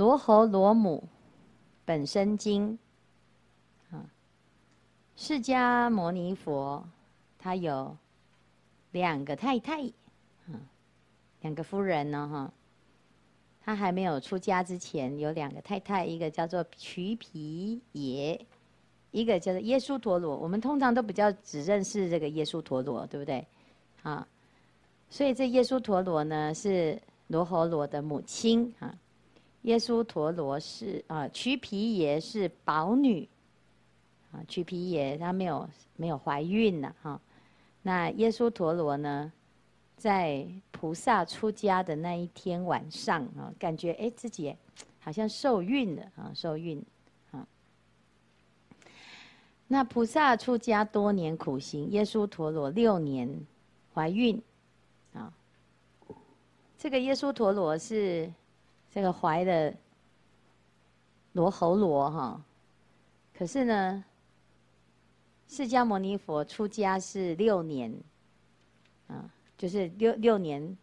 罗侯罗母本生经，啊，释迦牟尼佛他有两个太太，啊，两个夫人呢，哈。他还没有出家之前，有两个太太，一个叫做瞿皮耶，一个叫做耶稣陀罗。我们通常都比较只认识这个耶稣陀罗，对不对？啊，所以这耶稣陀罗呢是罗侯罗的母亲啊。耶稣陀罗是啊，瞿皮耶是宝女啊，瞿皮耶她没有没有怀孕呢哈。那耶稣陀罗呢？在菩萨出家的那一天晚上啊，感觉哎自己好像受孕了啊，受孕啊。那菩萨出家多年苦行，耶稣陀罗六年怀孕啊。这个耶稣陀罗是这个怀的罗睺罗哈，可是呢，释迦牟尼佛出家是六年啊。就是六六年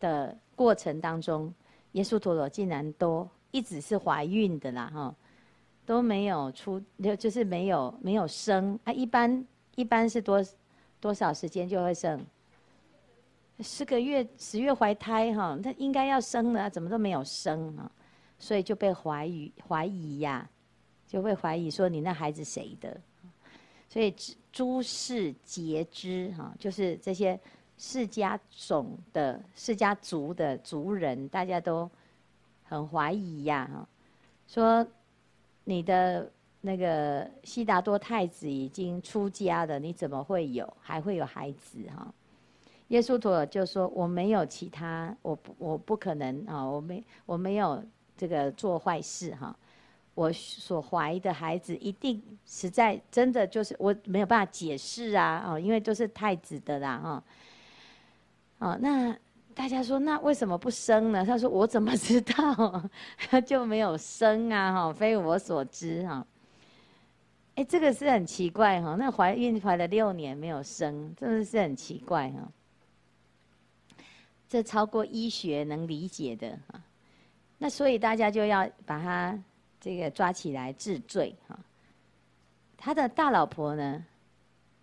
的过程当中，耶稣陀罗竟然都一直是怀孕的啦，哈，都没有出，就就是没有没有生啊。一般一般是多多少时间就会生？十个月十月怀胎哈，他应该要生了，怎么都没有生啊？所以就被怀疑怀疑呀，就会怀疑说你那孩子谁的？所以诸世皆知哈，就是这些。世家种的世家族的族人，大家都很怀疑呀，说你的那个悉达多太子已经出家了，你怎么会有还会有孩子哈？耶稣陀就说：“我没有其他，我不我不可能啊，我没我没有这个做坏事哈，我所怀的孩子一定实在真的就是我没有办法解释啊，哦，因为都是太子的啦，哈。”哦，那大家说，那为什么不生呢？他说：“我怎么知道？他就没有生啊！哈，非我所知哈。哎，这个是很奇怪哈。那怀孕怀了六年没有生，真的是很奇怪哈。这超过医学能理解的哈。那所以大家就要把他这个抓起来治罪哈。他的大老婆呢，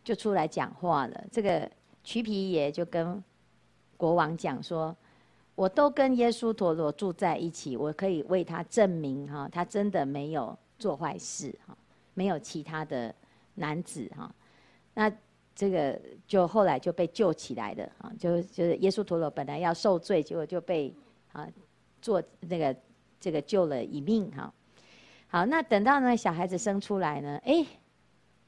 就出来讲话了。这个瞿皮爷就跟。国王讲说：“我都跟耶稣陀罗住在一起，我可以为他证明哈，他真的没有做坏事哈，没有其他的男子哈。那这个就后来就被救起来的啊，就就是耶稣陀罗本来要受罪，结果就被啊做那个这个救了一命哈。好，那等到呢小孩子生出来呢，哎，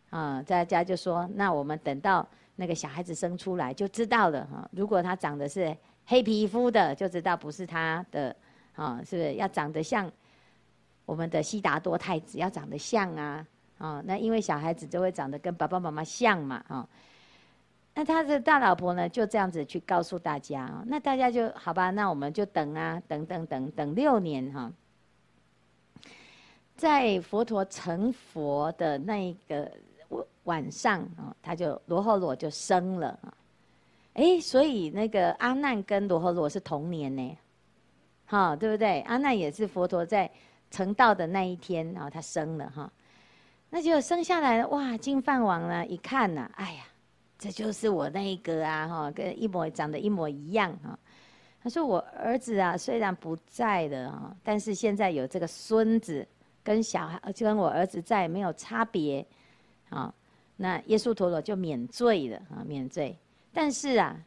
啊大家就说，那我们等到。”那个小孩子生出来就知道了哈，如果他长得是黑皮肤的，就知道不是他的，啊，是不是要长得像我们的悉达多太子，要长得像啊，啊，那因为小孩子就会长得跟爸爸妈妈像嘛，啊，那他的大老婆呢就这样子去告诉大家啊，那大家就好吧，那我们就等啊，等等等等六年哈，在佛陀成佛的那一个。晚上啊，他就罗睺罗就生了啊，哎，所以那个阿难跟罗睺罗是同年呢，哈，对不对？阿难也是佛陀在成道的那一天，然后他生了哈，那就生下来了哇！金饭王呢一看呐，哎呀，这就是我那一个啊哈，跟一模长得一模一样哈。他说我儿子啊虽然不在了啊，但是现在有这个孙子跟小孩，就跟我儿子在，没有差别啊。那耶稣陀罗就免罪了啊，免罪。但是啊，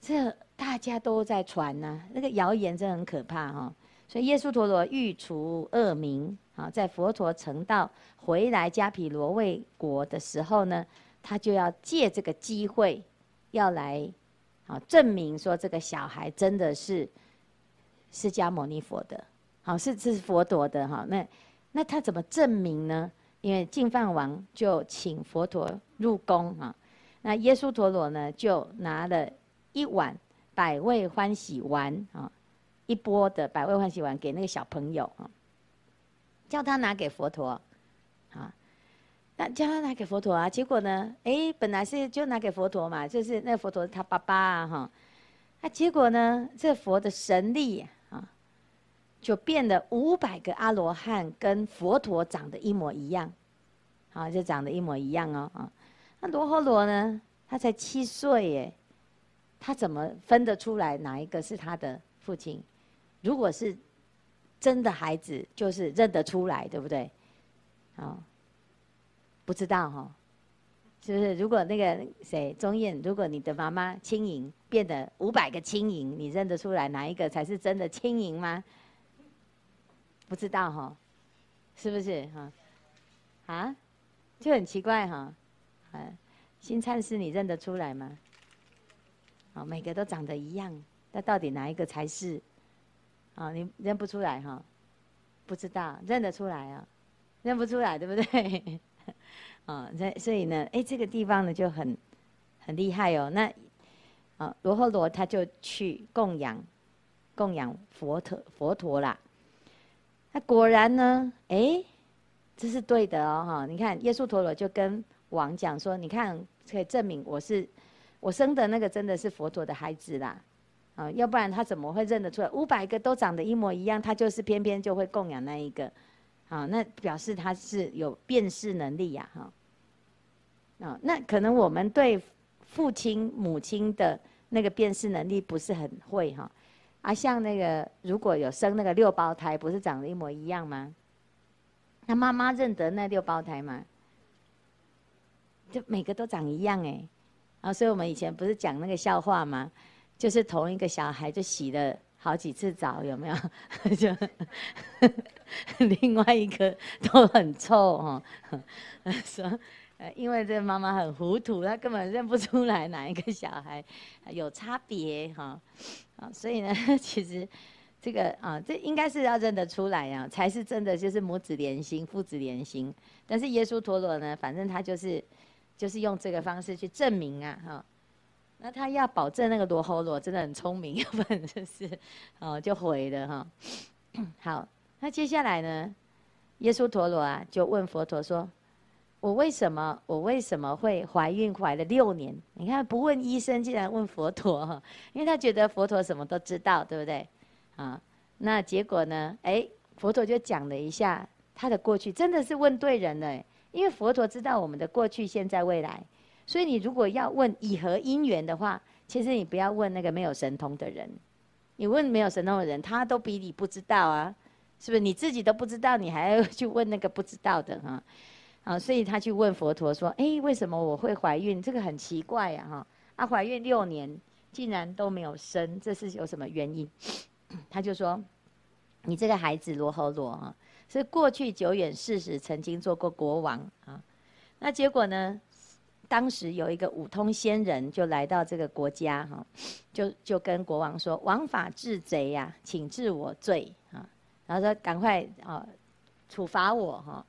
这大家都在传呐、那个谣言真的很可怕哈、所以耶稣陀罗欲除恶名啊，在佛陀成道回来迦毗罗卫国的时候呢，他就要借这个机会，要来啊证明说这个小孩真的是释迦牟尼佛的，好是是佛陀的哈。那那他怎么证明呢？因为净饭王就请佛陀入宫啊，那耶稣陀罗呢就拿了一碗百味欢喜丸啊，一钵的百味欢喜丸给那个小朋友啊，叫他拿给佛陀啊，那叫他拿给佛陀啊，结果呢，哎，本来是就拿给佛陀嘛，就是那佛陀他爸爸啊哈，那结果呢，这佛的神力啊，就变了五百个阿罗汉跟佛陀长得一模一样，啊，就长得一模一样哦啊。那罗睺罗呢？他才七岁耶，他怎么分得出来哪一个是他的父亲？如果是真的孩子，就是认得出来，对不对？好，不知道哈。是不是？如果那个谁钟燕，如果你的妈妈轻盈变得五百个轻盈，你认得出来哪一个才是真的轻盈吗？不知道哈，是不是哈？啊，就很奇怪哈。啊，新灿师你认得出来吗？啊，每个都长得一样，那到底哪一个才是？啊，你认不出来哈？不知道，认得出来啊？认不出来，对不对？啊，所所以呢，哎，这个地方呢就很很厉害哦。那啊，罗睺罗他就去供养供养佛陀佛陀啦。那果然呢，哎，这是对的哦哈。你看，耶输陀罗就跟王讲说：“你看，可以证明我是我生的那个真的是佛陀的孩子啦。啊，要不然他怎么会认得出来？五百个都长得一模一样，他就是偏偏就会供养那一个。”啊，那表示他是有辨识能力呀，哈。啊，那可能我们对父亲、母亲的那个辨识能力不是很会哈。啊，像那个如果有生那个六胞胎，不是长得一模一样吗？那妈妈认得那六胞胎吗？就每个都长一样哎。啊，所以我们以前不是讲那个笑话吗？就是同一个小孩就洗了。好几次澡有没有？就 另外一个都很臭哈。说，因为这妈妈很糊涂，她根本认不出来哪一个小孩有差别哈。啊，所以呢，其实这个啊，这应该是要认得出来呀，才是真的就是母子连心、父子连心。但是耶稣陀罗呢，反正他就是就是用这个方式去证明啊，哈。那他要保证那个罗睺罗真的很聪明，要不然就是哦就毁了哈。好，那接下来呢，耶稣陀罗啊就问佛陀说：“我为什么我为什么会怀孕怀了六年？你看不问医生，竟然问佛陀哈，因为他觉得佛陀什么都知道，对不对？啊，那结果呢？哎，佛陀就讲了一下他的过去，真的是问对人了，因为佛陀知道我们的过去、现在、未来。”所以你如果要问以何因缘的话，其实你不要问那个没有神通的人。你问没有神通的人，他都比你不知道啊，是不是？你自己都不知道，你还要去问那个不知道的哈？啊，所以他去问佛陀说：“哎，为什么我会怀孕？这个很奇怪呀，哈！啊，怀孕六年竟然都没有生，这是有什么原因？” 他就说：“你这个孩子罗睺罗啊，是过去久远世时曾经做过国王啊，那结果呢？”当时有一个五通仙人就来到这个国家哈，就就跟国王说：“王法治贼呀，请治我罪啊！”然后说：“赶快啊，处罚我哈！”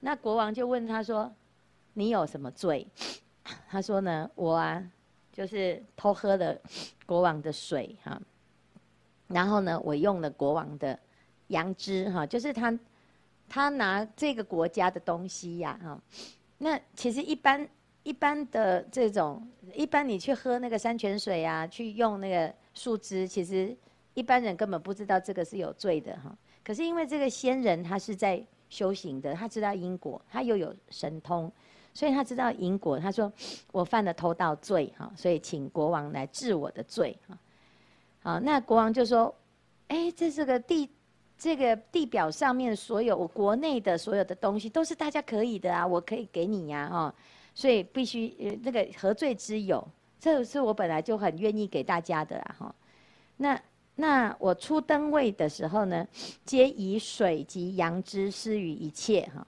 那国王就问他说：“你有什么罪？” 他说：“呢，我啊，就是偷喝了国王的水哈，然后呢，我用了国王的羊脂哈，就是他他拿这个国家的东西呀哈。那其实一般。一般的这种，一般你去喝那个山泉水啊，去用那个树枝，其实一般人根本不知道这个是有罪的哈。可是因为这个仙人他是在修行的，他知道因果，他又有神通，所以他知道因果。他说我犯了偷盗罪哈，所以请国王来治我的罪哈。好，那国王就说，哎，这是个地，这个地表上面所有我国内的所有的东西都是大家可以的啊，我可以给你呀哈。所以必须呃那个何罪之有？这是我本来就很愿意给大家的啦哈。那那我初登位的时候呢，皆以水及羊脂施于一切哈。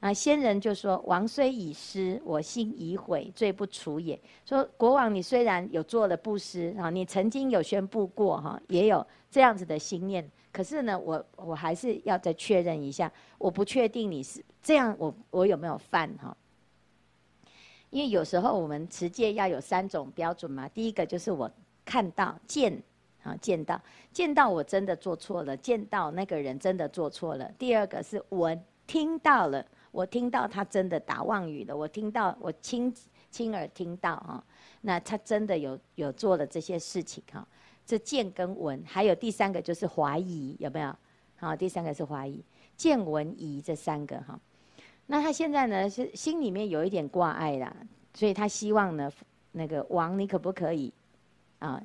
啊，仙人就说：王虽已施，我心已悔，罪不除也。说国王，你虽然有做了布施啊，你曾经有宣布过哈，也有这样子的心念，可是呢，我我还是要再确认一下，我不确定你是这样我，我我有没有犯哈？因为有时候我们持戒要有三种标准嘛，第一个就是我看到见，啊见到见到我真的做错了，见到那个人真的做错了。第二个是我听到了，我听到他真的打妄语了，我听到我亲亲耳听到哈，那他真的有有做了这些事情哈，这见跟闻，还有第三个就是怀疑有没有？好，第三个是怀疑，见闻疑这三个哈。那他现在呢是心里面有一点挂碍啦，所以他希望呢，那个王你可不可以啊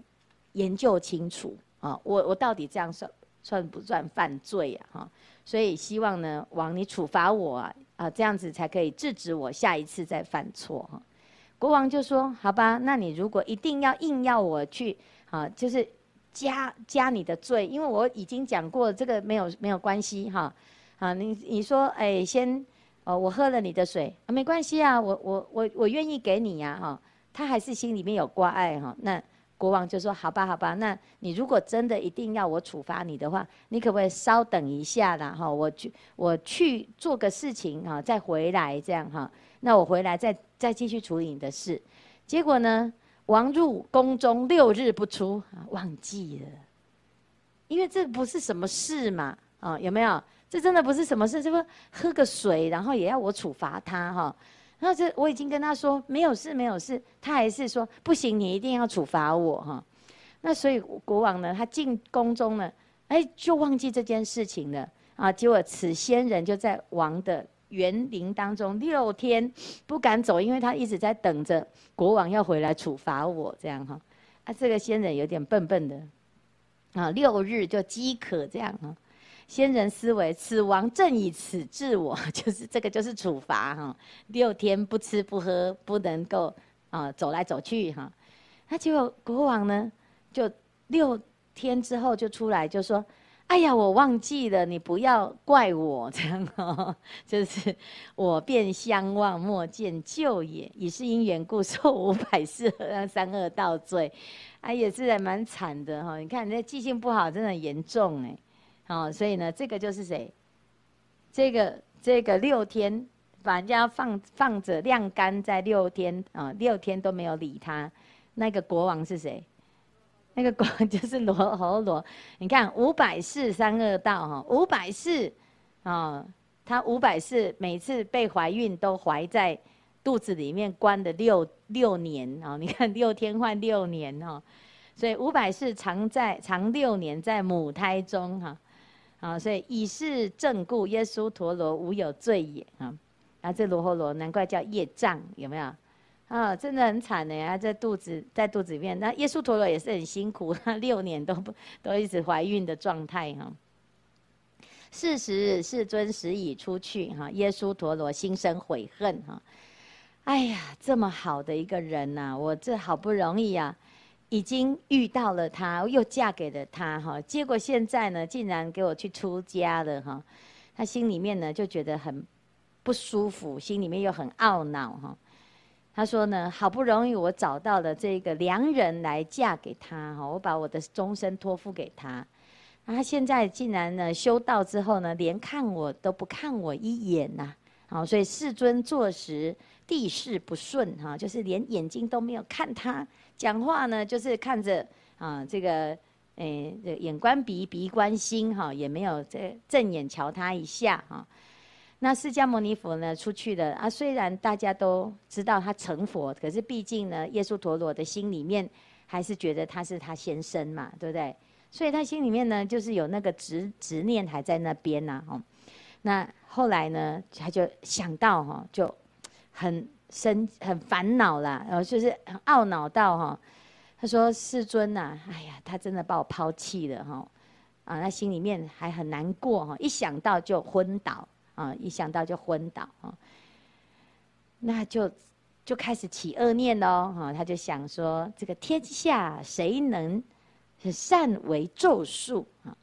研究清楚啊，我我到底这样算算不算犯罪呀？哈，所以希望呢王你处罚我啊，啊这样子才可以制止我下一次再犯错哈。国王就说好吧，那你如果一定要硬要我去啊，就是加加你的罪，因为我已经讲过这个没有没有关系哈，啊你你说哎先。哦，我喝了你的水，啊、没关系啊，我我我我愿意给你呀，哈，他还是心里面有挂碍哈。那国王就说：好吧，好吧，那你如果真的一定要我处罚你的话，你可不可以稍等一下啦？哈，我去我去做个事情哈，再回来这样哈。那我回来再再继续处理你的事。结果呢，王入宫中六日不出，忘记了，因为这不是什么事嘛，啊，有没有？这真的不是什么事，这不喝个水，然后也要我处罚他哈？然后这我已经跟他说没有事，没有事，他还是说不行，你一定要处罚我哈。那所以国王呢，他进宫中呢，哎，就忘记这件事情了啊。结果此仙人就在王的园林当中六天不敢走，因为他一直在等着国王要回来处罚我这样哈。啊，这个仙人有点笨笨的啊，六日就饥渴这样哈。先人思维，此王正以此治我，就是这个就是处罚哈。六天不吃不喝，不能够啊走来走去哈。那结果国王呢，就六天之后就出来就说：“哎呀，我忘记了，你不要怪我这样哦，就是我便相忘，莫见咎也。已是因缘故，受五百世和三恶道罪。啊，也是还蛮惨的哈。你看你这记性不好，真的很严重哎。”哦，所以呢，这个就是谁？这个这个六天把人家放放着晾干在六天啊，六天都没有理他。那个国王是谁？那个国王 就是罗睺罗。你看五百世三恶道哈，五百世啊，他五百世每次被怀孕都怀在肚子里面关的六六年啊。你看六天换六年哈，所以五百世常在常六年在母胎中哈。啊所以以是正故，耶稣陀罗无有罪也啊！啊，这罗睺罗难怪叫业障，有没有？啊，真的很惨呢。啊，在肚子在肚子里面，那耶稣陀罗也是很辛苦，六年都不都一直怀孕的状态哈。是时世尊时已出去哈，耶稣陀罗心生悔恨哈。哎呀，这么好的一个人呐，我这好不容易呀。已经遇到了他，又嫁给了他哈，结果现在呢，竟然给我去出家了哈，他心里面呢就觉得很不舒服，心里面又很懊恼哈。他说呢，好不容易我找到了这个良人来嫁给他哈，我把我的终身托付给他，他现在竟然呢修道之后呢，连看我都不看我一眼呐，好，所以世尊坐时地势不顺哈，就是连眼睛都没有看他。讲话呢，就是看着啊，这个诶，这眼观鼻，鼻观心，哈，也没有这正眼瞧他一下哈。那释迦牟尼佛呢，出去了啊。虽然大家都知道他成佛，可是毕竟呢，耶输陀罗的心里面还是觉得他是他先生嘛，对不对？所以他心里面呢，就是有那个执执念还在那边呐，哦。那后来呢，他就想到哈，就很。生很烦恼啦，然后就是很懊恼到哈，他说：“世尊呐、啊，哎呀，他真的把我抛弃了哈，啊，他心里面还很难过哈，一想到就昏倒啊，一想到就昏倒啊，那就就开始起恶念喽哈，他就想说：这个天下谁能善为咒术啊，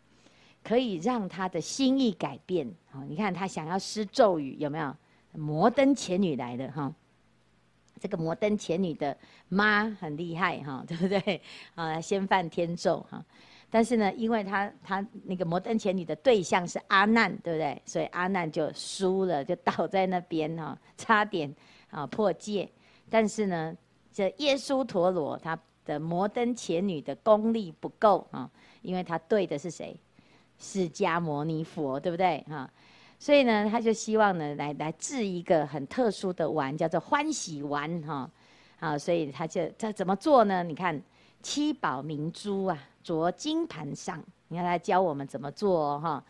可以让他的心意改变？啊，你看他想要施咒语有没有？摩登前女来的哈。”这个摩登前女的妈很厉害哈，对不对？啊，先犯天咒哈。但是呢，因为他他那个摩登前女的对象是阿难，对不对？所以阿难就输了，就倒在那边哈，差点啊破戒。但是呢，这耶稣陀罗他的摩登前女的功力不够啊，因为他对的是谁？释迦牟尼佛，对不对？哈。所以呢，他就希望呢，来来制一个很特殊的丸，叫做欢喜丸哈。啊，所以他就这怎么做呢？你看七宝明珠啊，着金盘上，你看他教我们怎么做哈。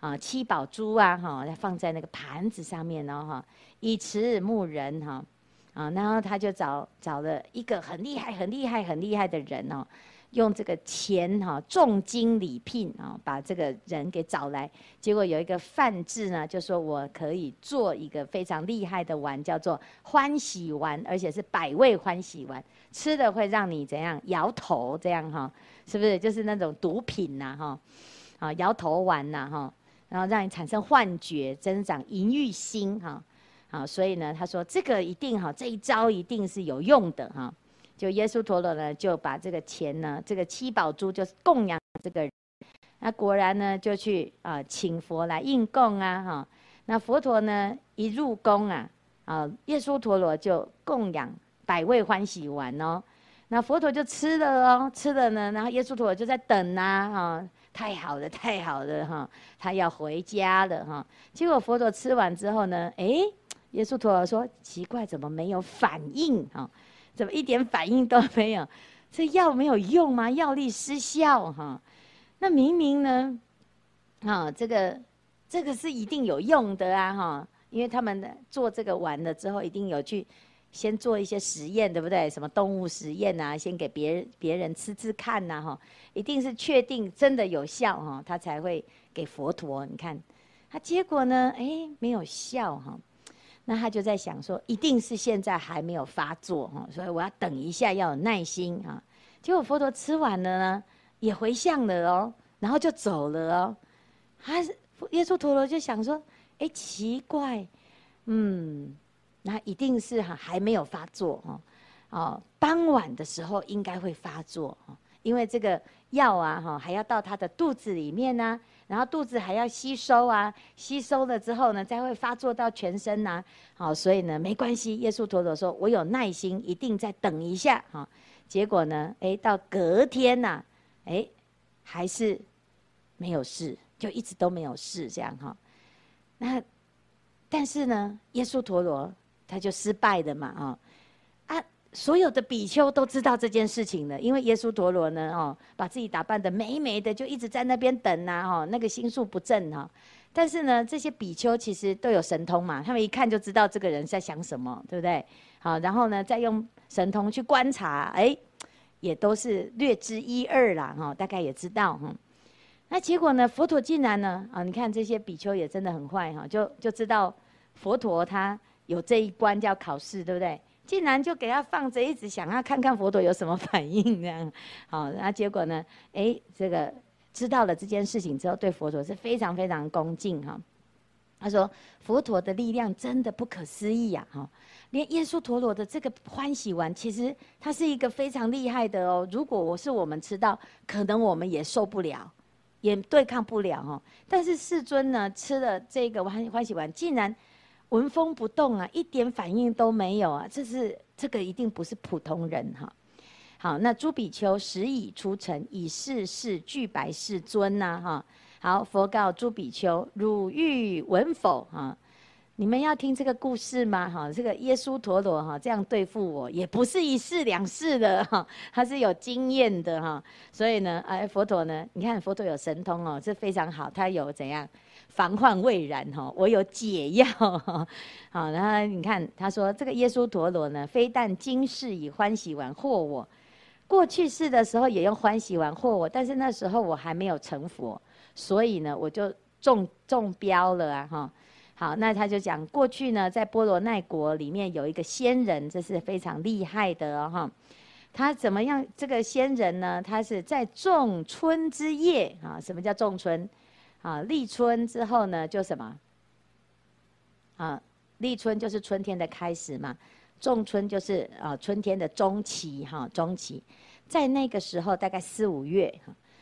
啊七宝珠啊哈，放在那个盘子上面哦哈，以慈牧人哈，啊，然后他就找找了一个很厉害、很厉害、很厉害的人哦。用这个钱哈，重金礼聘啊，把这个人给找来。结果有一个范志呢，就说我可以做一个非常厉害的丸，叫做欢喜丸，而且是百味欢喜丸，吃的会让你怎样摇头这样哈，是不是？就是那种毒品呐哈，啊摇头丸呐哈，然后让你产生幻觉，增长淫欲心哈，啊，所以呢，他说这个一定哈，这一招一定是有用的哈。就耶稣陀罗呢，就把这个钱呢，这个七宝珠就是供养这个，那果然呢，就去啊请佛来应供啊哈。那佛陀呢一入宫啊，啊耶稣陀罗就供养百味欢喜丸哦。那佛陀就吃了哦，吃了呢，然后耶稣陀罗就在等啊哈，太好了太好了哈，他要回家了哈。结果佛陀吃完之后呢，哎，耶稣陀罗说奇怪，怎么没有反应哈？怎么一点反应都没有？这药没有用吗？药力失效哈？那明明呢？啊，这个这个是一定有用的啊哈！因为他们做这个完了之后，一定有去先做一些实验，对不对？什么动物实验啊？先给别人别人吃吃看呐哈！一定是确定真的有效哈，他才会给佛陀。你看，他结果呢？哎，没有效哈。那他就在想说，一定是现在还没有发作哈，所以我要等一下，要有耐心啊。结果佛陀吃完了呢，也回向了哦，然后就走了哦。他耶稣陀罗就想说，哎，奇怪，嗯，那一定是哈还没有发作哦，哦，傍晚的时候应该会发作哦，因为这个药啊哈还要到他的肚子里面呢。然后肚子还要吸收啊，吸收了之后呢，才会发作到全身呐、啊。好，所以呢，没关系。耶稣陀罗说：“我有耐心，一定再等一下。”哈，结果呢，哎，到隔天呐、啊，哎，还是没有事，就一直都没有事，这样哈。那但是呢，耶稣陀罗他就失败了嘛，啊。所有的比丘都知道这件事情了，因为耶稣陀罗呢，哦，把自己打扮得美美的，就一直在那边等呐、哦，那个心术不正哈。但是呢，这些比丘其实都有神通嘛，他们一看就知道这个人在想什么，对不对？好，然后呢，再用神通去观察，哎，也都是略知一二啦，哈，大概也知道，哈。那结果呢，佛陀竟然呢，啊，你看这些比丘也真的很坏哈，就就知道佛陀他有这一关叫考试，对不对？竟然就给他放着，一直想要看看佛陀有什么反应，这样，好，那结果呢？哎，这个知道了这件事情之后，对佛陀是非常非常恭敬哈。他说：“佛陀的力量真的不可思议呀！哈，连耶稣陀罗的这个欢喜丸，其实它是一个非常厉害的哦。如果我是我们吃到，可能我们也受不了，也对抗不了哈。但是世尊呢，吃了这个欢欢喜丸，竟然。”纹风不动啊，一点反应都没有啊！这是这个一定不是普通人哈。好，那朱比丘时已出城，以世事具白世尊呐哈。好，佛告朱比丘：汝欲闻否？哈，你们要听这个故事吗？哈，这个耶稣陀罗哈这样对付我，也不是一世两世的哈，他是有经验的哈。所以呢，哎，佛陀呢，你看佛陀有神通哦，这非常好，他有怎样？防患未然哈，我有解药哈。好，然后你看他说这个耶稣陀罗呢，非但今世以欢喜丸惑我，过去世的时候也用欢喜丸惑我，但是那时候我还没有成佛，所以呢我就中中标了啊哈。好，那他就讲过去呢，在波罗奈国里面有一个仙人，这是非常厉害的哈。他怎么样？这个仙人呢，他是在仲春之夜啊。什么叫仲春？啊，立春之后呢，就什么？啊，立春就是春天的开始嘛，仲春就是啊春天的中期哈，中期，在那个时候大概四五月，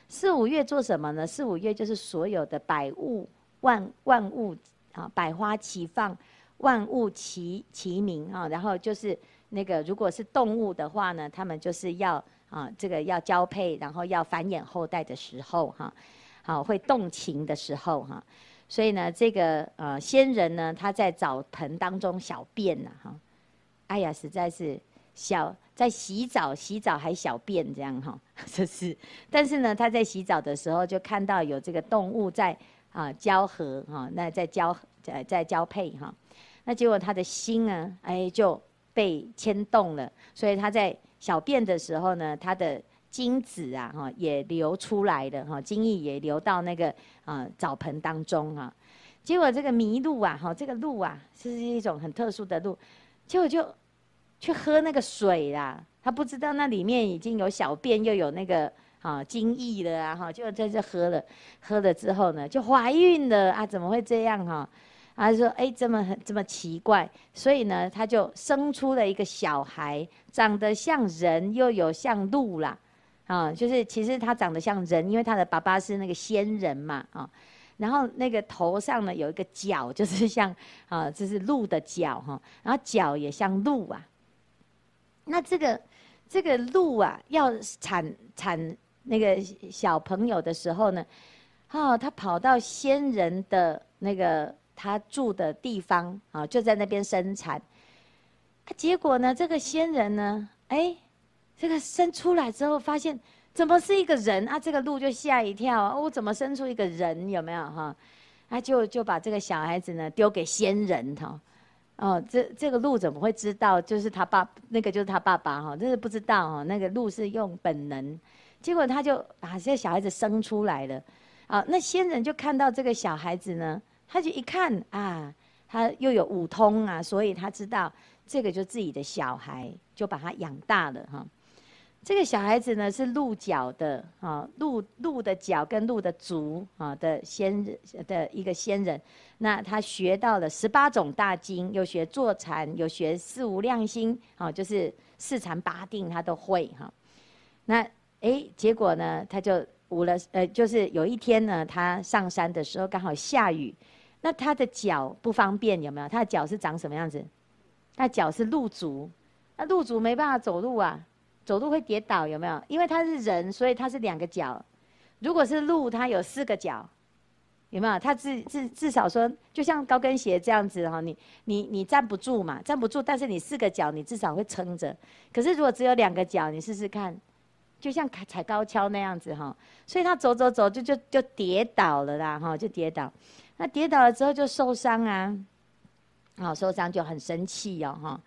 四五月做什么呢？四五月就是所有的百物万万物啊，百花齐放，万物齐齐鸣啊，然后就是那个如果是动物的话呢，他们就是要啊这个要交配，然后要繁衍后代的时候哈。好，会动情的时候哈，所以呢，这个呃仙人呢，他在澡盆当中小便呐哈，哎呀，实在是小在洗澡，洗澡还小便这样哈，这是，但是呢，他在洗澡的时候就看到有这个动物在啊交合哈，那在交在在交配哈，那结果他的心呢，哎就被牵动了，所以他在小便的时候呢，他的精子啊哈也流出来了哈，精液也流到那个啊澡盆当中哈，结果这个麋鹿啊哈，这个鹿啊是一种很特殊的鹿，结果就去喝那个水啦，他不知道那里面已经有小便又有那个。啊，精液了啊，哈，就在这喝了，喝了之后呢，就怀孕了啊？怎么会这样哈？啊，说哎，这么很这么奇怪，所以呢，他就生出了一个小孩，长得像人，又有像鹿啦，啊，就是其实他长得像人，因为他的爸爸是那个仙人嘛，啊，然后那个头上呢有一个角，就是像啊，这是鹿的角哈，然后角也像鹿啊。那这个这个鹿啊，要产产。那个小朋友的时候呢，哦，他跑到仙人的那个他住的地方啊，就在那边生产。结果呢，这个仙人呢，哎，这个生出来之后，发现怎么是一个人啊？这个鹿就吓一跳啊，我怎么生出一个人？有没有哈？他就就把这个小孩子呢丢给仙人哈。哦，这这个鹿怎么会知道？就是他爸，那个就是他爸爸哈，这是不知道哈。那个鹿是用本能。结果他就把这个小孩子生出来了，啊，那仙人就看到这个小孩子呢，他就一看啊，他又有五通啊，所以他知道这个就自己的小孩，就把他养大了哈。这个小孩子呢是鹿角的啊，鹿鹿的角跟鹿的足啊的仙人的一个仙人，那他学到了十八种大经，又学坐禅，又学四无量心，啊，就是四禅八定他都会哈，那。哎，结果呢，他就无了，呃，就是有一天呢，他上山的时候刚好下雨，那他的脚不方便，有没有？他的脚是长什么样子？他脚是鹿足，那鹿足没办法走路啊，走路会跌倒，有没有？因为他是人，所以他是两个脚。如果是鹿，他有四个脚，有没有？他至至至少说，就像高跟鞋这样子哈，你你你站不住嘛，站不住，但是你四个脚，你至少会撑着。可是如果只有两个脚，你试试看。就像踩高跷那样子哈，所以他走走走就就就跌倒了啦哈，就跌倒。那跌倒了之后就受伤啊，啊受伤就很生气哦哈。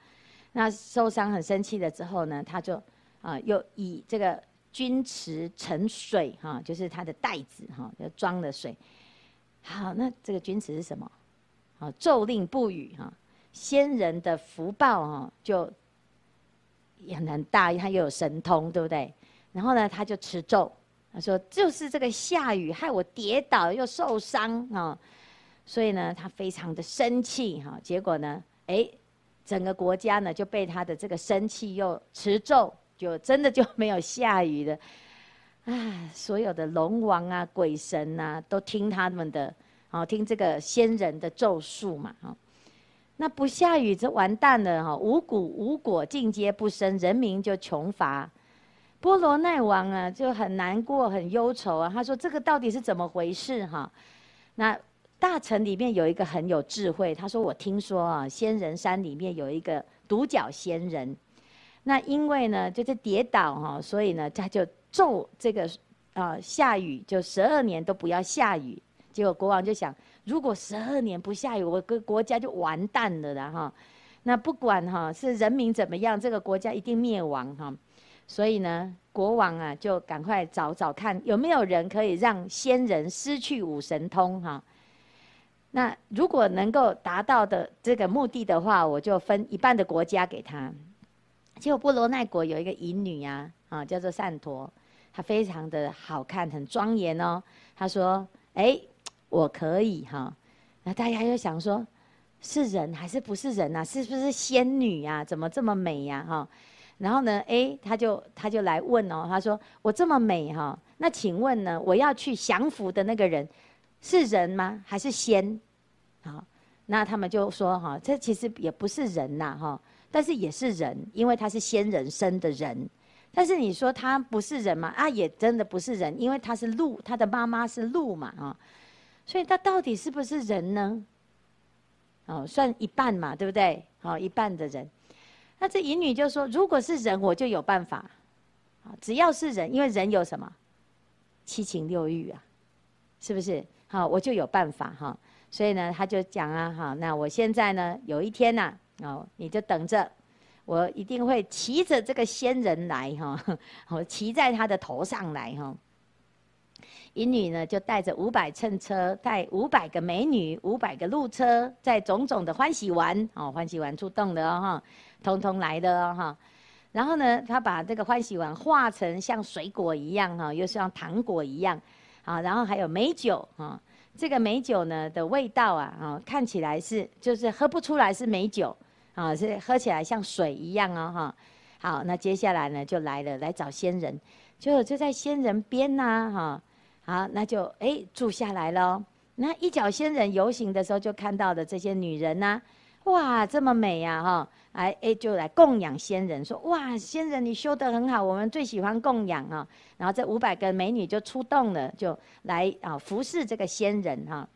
那受伤很生气了之后呢，他就啊又以这个钧池盛水哈，就是他的袋子哈，要装的水。好，那这个钧池是什么？好，咒令不语哈，仙人的福报哈就也很大，他又有神通，对不对？然后呢，他就持咒，他说：“就是这个下雨害我跌倒又受伤啊，所以呢，他非常的生气哈。结果呢，哎，整个国家呢就被他的这个生气又持咒，就真的就没有下雨的。啊，所有的龙王啊、鬼神啊都听他们的，哦，听这个仙人的咒术嘛，哈。那不下雨就完蛋了哈，五谷无果，尽皆不生，人民就穷乏。”波罗奈王啊，就很难过、很忧愁啊。他说：“这个到底是怎么回事？哈，那大臣里面有一个很有智慧。他说：‘我听说啊，仙人山里面有一个独角仙人。那因为呢，就是跌倒哈，所以呢，他就咒这个啊下雨，就十二年都不要下雨。结果国王就想，如果十二年不下雨，我个国家就完蛋了啦哈。那不管哈是人民怎么样，这个国家一定灭亡哈。”所以呢，国王啊，就赶快找找看有没有人可以让仙人失去五神通哈。那如果能够达到的这个目的的话，我就分一半的国家给他。结果波罗奈国有一个淫女啊，啊，叫做善陀，她非常的好看，很庄严哦。她说：“哎，我可以哈。”那大家就想说，是人还是不是人啊？是不是仙女啊？怎么这么美呀？哈。然后呢，哎，他就他就来问哦，他说：“我这么美哈，那请问呢，我要去降服的那个人是人吗？还是仙？”好，那他们就说：“哈，这其实也不是人呐，哈，但是也是人，因为他是仙人生的人。但是你说他不是人嘛？啊，也真的不是人，因为他是鹿，他的妈妈是鹿嘛，啊，所以他到底是不是人呢？哦，算一半嘛，对不对？好，一半的人。”那这淫女就说：“如果是人，我就有办法。啊，只要是人，因为人有什么七情六欲啊，是不是？好，我就有办法哈。所以呢，他就讲啊，哈，那我现在呢，有一天呐，哦，你就等着，我一定会骑着这个仙人来哈，我 骑在他的头上来哈。银女呢，就带着五百乘车，带五百个美女，五百个路车，在种种的欢喜丸哦，欢喜丸出动的哦哈，通通来的哦哈。然后呢，他把这个欢喜丸化成像水果一样哈，又像糖果一样，啊，然后还有美酒啊。这个美酒呢的味道啊，啊，看起来是就是喝不出来是美酒，啊，是喝起来像水一样哦，哈。好，那接下来呢就来了，来找仙人，就就在仙人边呐，哈。好，那就哎住下来了。那一角仙人游行的时候，就看到的这些女人呐、哇，这么美呀，哈！哎哎，就来供养仙人，说哇，仙人你修得很好，我们最喜欢供养啊。然后这五百个美女就出动了，就来啊服侍这个仙人哈。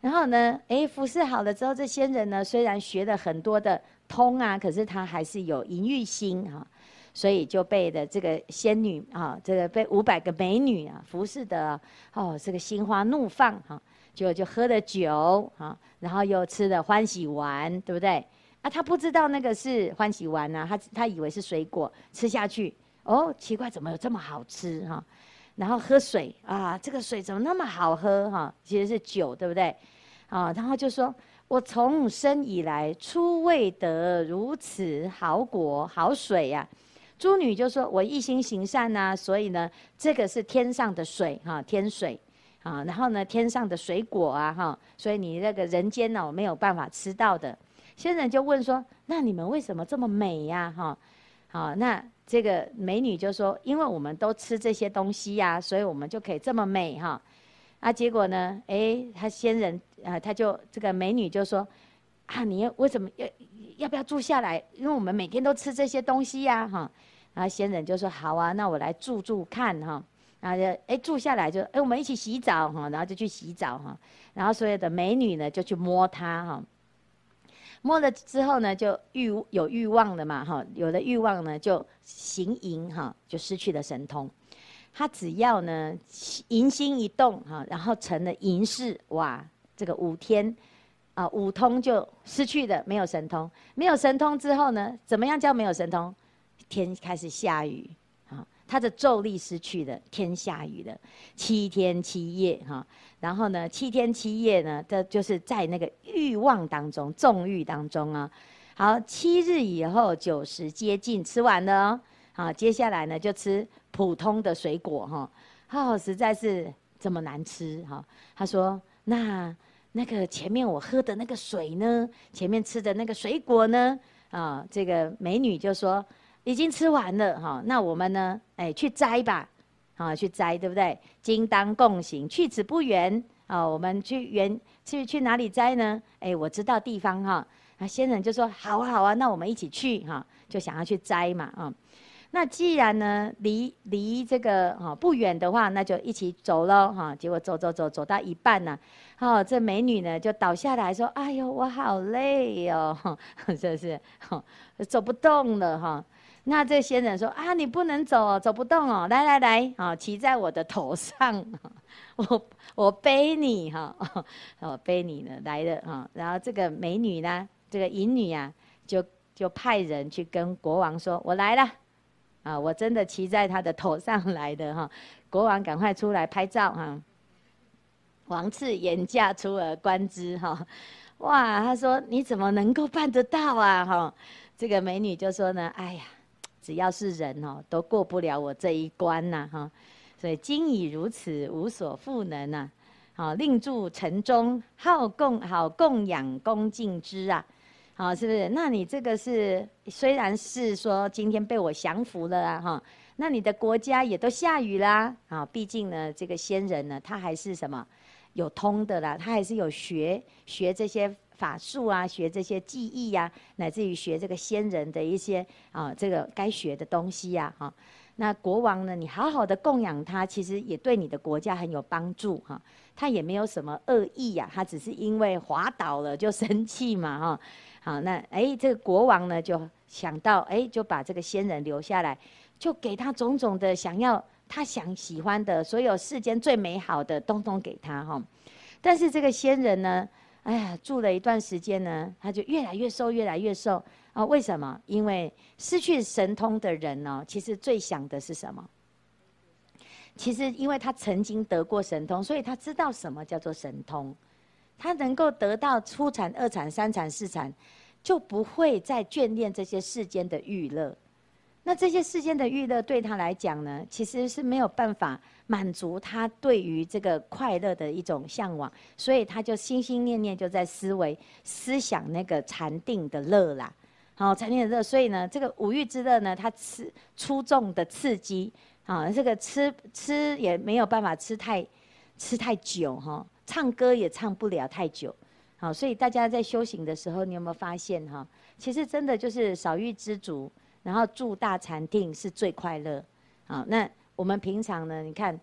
然后呢，哎，服侍好了之后，这仙人呢虽然学了很多的通啊，可是他还是有淫欲心哈。所以就被的这个仙女啊，这个被五百个美女啊服侍的哦，这个心花怒放哈，就就喝了酒哈，然后又吃了欢喜丸，对不对？啊，他不知道那个是欢喜丸呐，他他以为是水果，吃下去哦，奇怪，怎么有这么好吃哈？然后喝水啊，这个水怎么那么好喝哈？其实是酒，对不对？啊，然后就说，我从生以来初未得如此好果好水呀。诸女就说：“我一心行善呐、所以呢，这个是天上的水哈，天水啊，然后呢，天上的水果啊哈，所以你那个人间呢，我没有办法吃到的。”仙人就问说：“那你们为什么这么美呀？哈，好，那这个美女就说：因为我们都吃这些东西呀、所以我们就可以这么美哈。啊，结果呢，哎，他仙人啊，他就这个美女就说：啊，你要为什么要？”要不要住下来？因为我们每天都吃这些东西呀，哈。然后仙人就说：“好啊，那我来住住看，哈。”然后就哎住下来就哎我们一起洗澡哈，然后就去洗澡哈。然后所有的美女呢就去摸他哈，摸了之后呢就欲有欲望了嘛哈，有了欲望呢就行淫哈，就失去了神通。他只要呢淫心一动哈，然后成了淫士哇，这个五天。啊，五通就失去了，没有神通。没有神通之后呢，怎么样叫没有神通？天开始下雨，他的咒力失去了，天下雨了，七天七夜哈。然后呢，七天七夜呢，这就是在那个欲望当中，纵欲当中啊。好，七日以后，酒食皆尽，吃完了哦。好，接下来呢，就吃普通的水果哈。哦，实在是这么难吃哈。他说那。那个前面我喝的那个水呢？前面吃的那个水果呢？啊，这个美女就说已经吃完了哈。那我们呢？哎，去摘吧，啊，去摘，对不对？今当共行，去此不远啊。我们去远去去哪里摘呢？哎，我知道地方哈。那，仙人就说好啊好啊，那我们一起去哈，就想要去摘嘛啊。那既然呢，离离这个哈不远的话，那就一起走喽哈。结果走走走走到一半呢，哦，这美女呢就倒下来说：“哎呦，我好累哟，这是哈走不动了哈。”那这仙人说：“啊，你不能走，走不动哦，来来来，啊，骑在我的头上，我我背你哈，我背你 呢来了哈。”然后这个美女呢，这个淫女啊，就就派人去跟国王说：“我来了。”啊，我真的骑在他的头上来的哈！国王赶快出来拍照哈！王次言嫁出而观之哈！哇，他说你怎么能够办得到啊哈？这个美女就说呢，哎呀，只要是人哦，都过不了我这一关呐哈！所以今已如此，无所复能呐！好，令住城中，好供好供养恭敬之啊！好，是不是？那你这个是虽然是说今天被我降服了啊，哈，那你的国家也都下雨啦，啊，毕竟呢，这个仙人呢，他还是什么有通的啦，他还是有学学这些法术啊，学这些技艺呀，乃至于学这个仙人的一些啊，这个该学的东西呀，哈。那国王呢，你好好的供养他，其实也对你的国家很有帮助哈。他也没有什么恶意呀，他只是因为滑倒了就生气嘛，哈。好，那哎，这个国王呢就想到，哎，就把这个仙人留下来，就给他种种的想要他想喜欢的所有世间最美好的，通通给他哈。但是这个仙人呢，哎呀，住了一段时间呢，他就越来越瘦，越来越瘦啊。为什么？因为失去神通的人呢，其实最想的是什么？其实，因为他曾经得过神通，所以他知道什么叫做神通。他能够得到初禅、二禅、三禅、四禅，就不会再眷恋这些世间的娱乐。那这些世间的娱乐对他来讲呢，其实是没有办法满足他对于这个快乐的一种向往，所以他就心心念念就在思维、思想那个禅定的乐啦。好，禅定的乐，所以呢，这个五欲之乐呢，他吃粗重的刺激，啊，这个吃吃也没有办法吃太吃太久哈，唱歌也唱不了太久。好，所以大家在修行的时候，你有没有发现哈？其实真的就是少欲知足。然后住大禅定是最快乐，好，那我们平常呢？你看，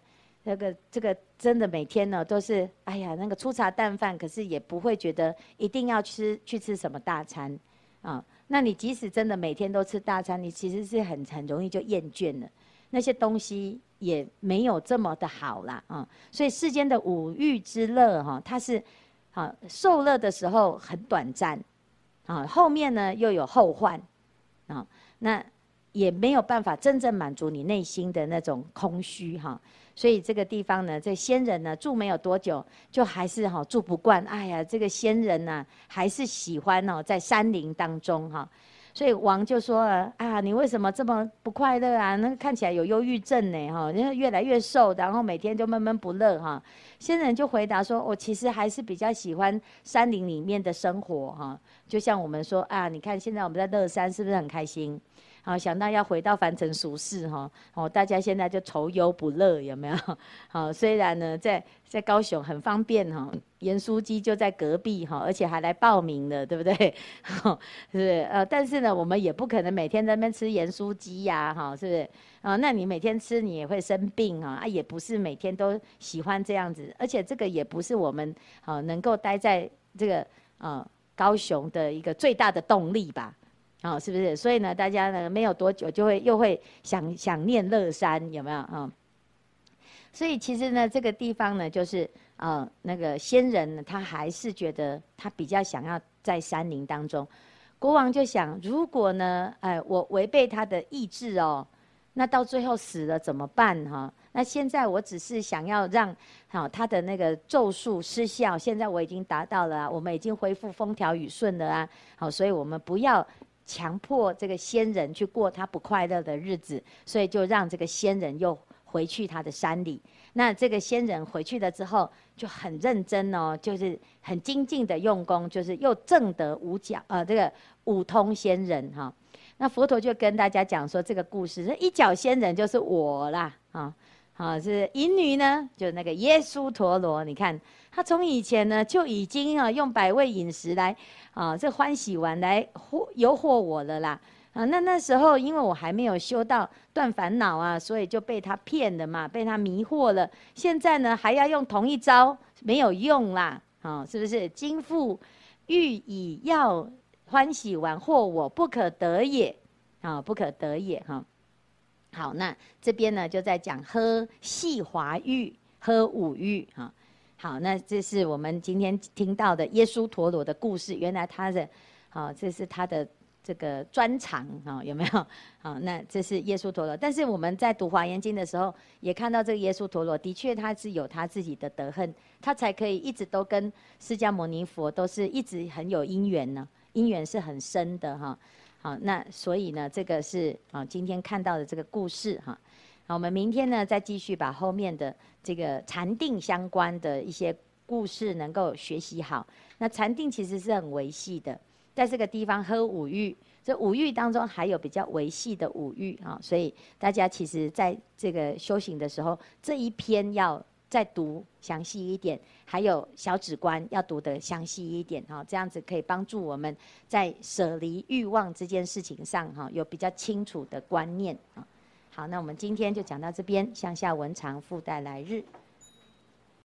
那个这个真的每天呢都是，哎呀，那个粗茶淡饭，可是也不会觉得一定要吃去吃什么大餐，啊，那你即使真的每天都吃大餐，你其实是很很容易就厌倦了，那些东西也没有这么的好啦，啊，所以世间的五欲之乐哈，它是，啊，受乐的时候很短暂，啊，后面呢又有后患，啊。那也没有办法真正满足你内心的那种空虚哈，所以这个地方呢，这仙人呢住没有多久，就还是哈住不惯。哎呀，这个仙人呢，还是喜欢哦在山林当中哈，所以王就说了啊，你为什么这么不快乐啊？那看起来有忧郁症呢哈，因为越来越瘦，然后每天就闷闷不乐哈。仙人就回答说，我其实还是比较喜欢山林里面的生活哈，就像我们说啊，你看现在我们在乐山是不是很开心？好，想到要回到凡尘俗世哈，哦，大家现在就愁忧不乐，有没有？好，虽然呢，在在高雄很方便哈，盐酥鸡就在隔壁哈，而且还来报名了，对不对？是不是？呃，但是呢，我们也不可能每天在那边吃盐酥鸡呀，哈，是不是？啊，那你每天吃你也会生病啊，啊，也不是每天都喜欢这样子，而且这个也不是我们好能够待在这个呃高雄的一个最大的动力吧。哦，是不是？所以呢，大家呢没有多久就会又会想想念乐山，有没有啊、哦？所以其实呢，这个地方呢，就是呃那个仙人呢，他还是觉得他比较想要在山林当中。国王就想，如果呢，哎，我违背他的意志哦，那到最后死了怎么办哈、那现在我只是想要让好、哦、他的那个咒术失效，现在我已经达到了，我们已经恢复风调雨顺了啊。好，所以我们不要。强迫这个仙人去过他不快乐的日子，所以就让这个仙人又回去他的山里。那这个仙人回去了之后，就很认真哦，就是很精进的用功，就是又证得五角呃这个五通仙人哈、那佛陀就跟大家讲说这个故事，一角仙人就是我啦啊，好、是银女呢，就那个耶稣陀罗，你看他从以前呢就已经啊用百味饮食来。啊，这欢喜丸来惑诱惑我了啦！啊，那那时候因为我还没有修到断烦恼啊，所以就被他骗了嘛，被他迷惑了。现在呢，还要用同一招，没有用啦！啊，是不是？今复欲以药欢喜丸惑我，不可得也！啊，不可得也！哈，好，那这边呢就在讲喝细华玉，喝五欲哈。好，那这是我们今天听到的耶稣陀罗的故事。原来他的，好，这是他的这个专长，哈，有没有？好，那这是耶稣陀罗。但是我们在读华严经的时候，也看到这个耶稣陀罗的确他是有他自己的德恨，他才可以一直都跟释迦牟尼佛都是一直很有因缘呢，因缘是很深的哈。好，那所以呢，这个是啊，今天看到的这个故事哈。好，我们明天呢再继续把后面的这个禅定相关的一些故事能够学习好。那禅定其实是很维系的，在这个地方喝五欲，这五欲当中还有比较维系的五欲啊，所以大家其实在这个修行的时候，这一篇要再读详细一点，还有小指观要读得详细一点哈，这样子可以帮助我们在舍离欲望这件事情上哈有比较清楚的观念啊。好，那我们今天就讲到这边，向下文长，附带来日。